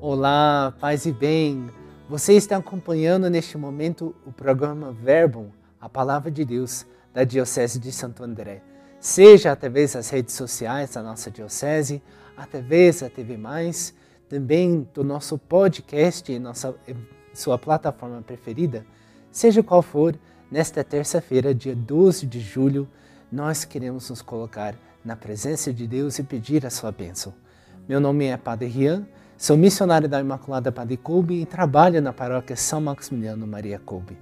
Olá, paz e bem. Você está acompanhando neste momento o programa Verbo, a palavra de Deus da Diocese de Santo André. Seja através das redes sociais da nossa diocese, através da TV Mais, também do nosso podcast em nossa em sua plataforma preferida, seja qual for, nesta terça-feira, dia 12 de julho, nós queremos nos colocar na presença de Deus e pedir a sua bênção. Meu nome é Padre Rian Sou missionário da Imaculada Padre Coube e trabalho na paróquia São Maximiliano Maria Coube.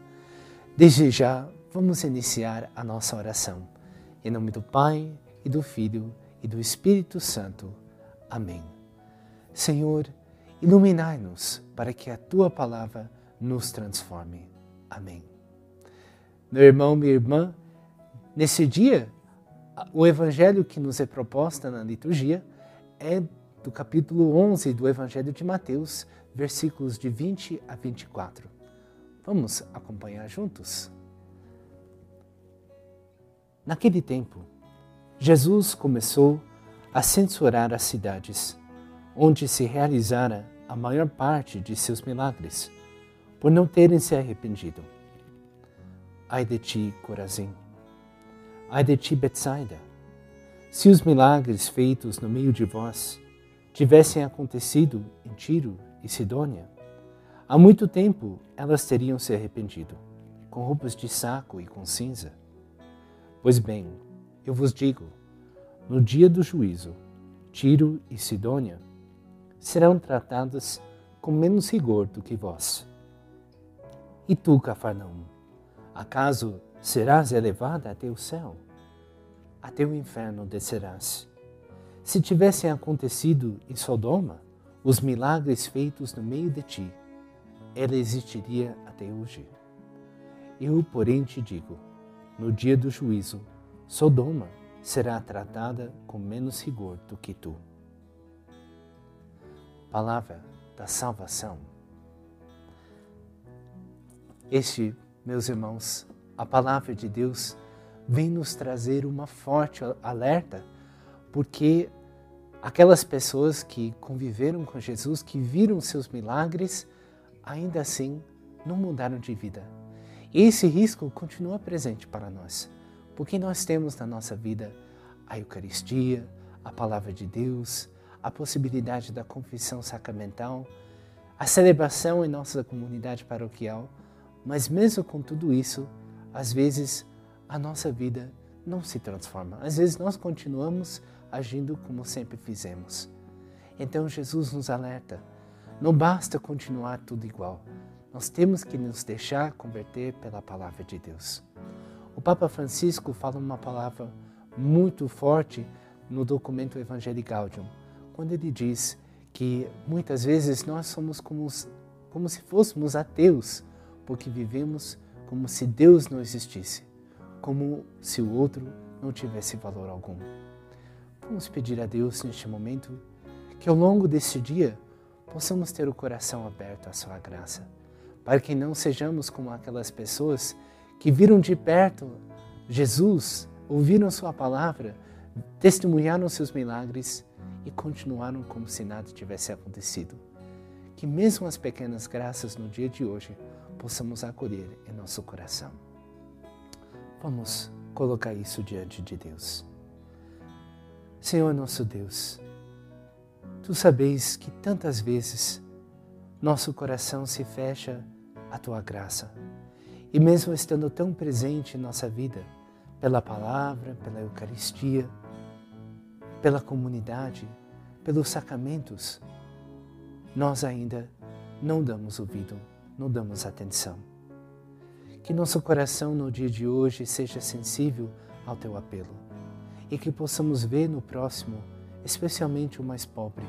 Desde já, vamos iniciar a nossa oração. Em nome do Pai, e do Filho, e do Espírito Santo. Amém. Senhor, iluminai-nos para que a Tua palavra nos transforme. Amém. Meu irmão, minha irmã, nesse dia, o evangelho que nos é proposta na liturgia é do capítulo 11 do Evangelho de Mateus, versículos de 20 a 24. Vamos acompanhar juntos? Naquele tempo, Jesus começou a censurar as cidades onde se realizara a maior parte de seus milagres, por não terem se arrependido. Ai de ti, Corazim! Ai de ti, Betsaida! Se os milagres feitos no meio de vós tivessem acontecido em Tiro e Sidônia, há muito tempo elas teriam se arrependido, com roupas de saco e com cinza. Pois bem, eu vos digo, no dia do juízo, Tiro e Sidônia serão tratadas com menos rigor do que vós. E tu, Cafarnaum, acaso serás elevada até o céu? Até o inferno descerás. Se tivessem acontecido em Sodoma os milagres feitos no meio de ti, ela existiria até hoje. Eu, porém, te digo: no dia do juízo, Sodoma será tratada com menos rigor do que tu. Palavra da salvação. Este, meus irmãos, a palavra de Deus vem nos trazer uma forte alerta, porque Aquelas pessoas que conviveram com Jesus, que viram seus milagres, ainda assim não mudaram de vida. E esse risco continua presente para nós, porque nós temos na nossa vida a Eucaristia, a Palavra de Deus, a possibilidade da confissão sacramental, a celebração em nossa comunidade paroquial, mas mesmo com tudo isso, às vezes a nossa vida não se transforma. Às vezes nós continuamos agindo como sempre fizemos. Então Jesus nos alerta: não basta continuar tudo igual, nós temos que nos deixar converter pela palavra de Deus. O Papa Francisco fala uma palavra muito forte no documento Evangelii Gaudium, quando ele diz que muitas vezes nós somos como, como se fôssemos ateus, porque vivemos como se Deus não existisse, como se o outro não tivesse valor algum. Vamos pedir a Deus neste momento que ao longo deste dia possamos ter o coração aberto à Sua graça, para que não sejamos como aquelas pessoas que viram de perto Jesus, ouviram Sua palavra, testemunharam seus milagres e continuaram como se nada tivesse acontecido. Que mesmo as pequenas graças no dia de hoje possamos acolher em nosso coração. Vamos colocar isso diante de Deus. Senhor nosso Deus, tu sabeis que tantas vezes nosso coração se fecha à tua graça. E mesmo estando tão presente em nossa vida, pela palavra, pela Eucaristia, pela comunidade, pelos sacramentos, nós ainda não damos ouvido, não damos atenção. Que nosso coração no dia de hoje seja sensível ao teu apelo e que possamos ver no próximo, especialmente o mais pobre.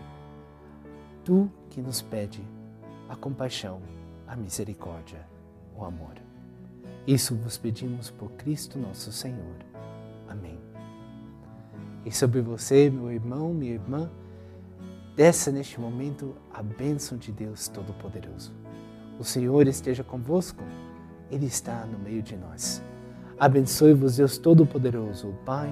Tu que nos pede a compaixão, a misericórdia, o amor. Isso vos pedimos por Cristo nosso Senhor. Amém. E sobre você, meu irmão, minha irmã, desça neste momento a bênção de Deus Todo-Poderoso. O Senhor esteja convosco, Ele está no meio de nós. Abençoe-vos, Deus Todo-Poderoso, o Pai,